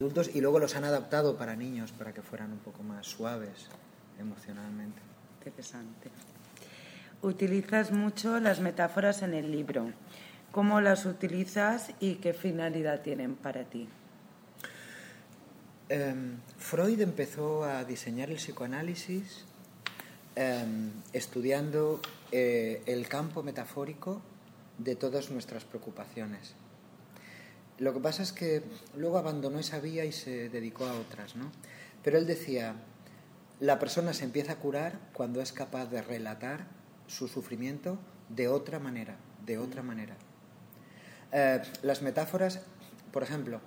adultos y luego los han adaptado para niños para que fueran un poco más suaves emocionalmente. Interesante. Utilizas mucho las metáforas en el libro. ¿Cómo las utilizas y qué finalidad tienen para ti? Em, Freud empezó a diseñar el psicoanálisis em, estudiando eh, el campo metafórico de todas nuestras preocupaciones. Lo que pasa es que luego abandonó esa vía y se dedicó a otras, ¿no? Pero él decía, la persona se empieza a curar cuando es capaz de relatar su sufrimiento de otra manera, de otra manera. Eh, las metáforas, por ejemplo,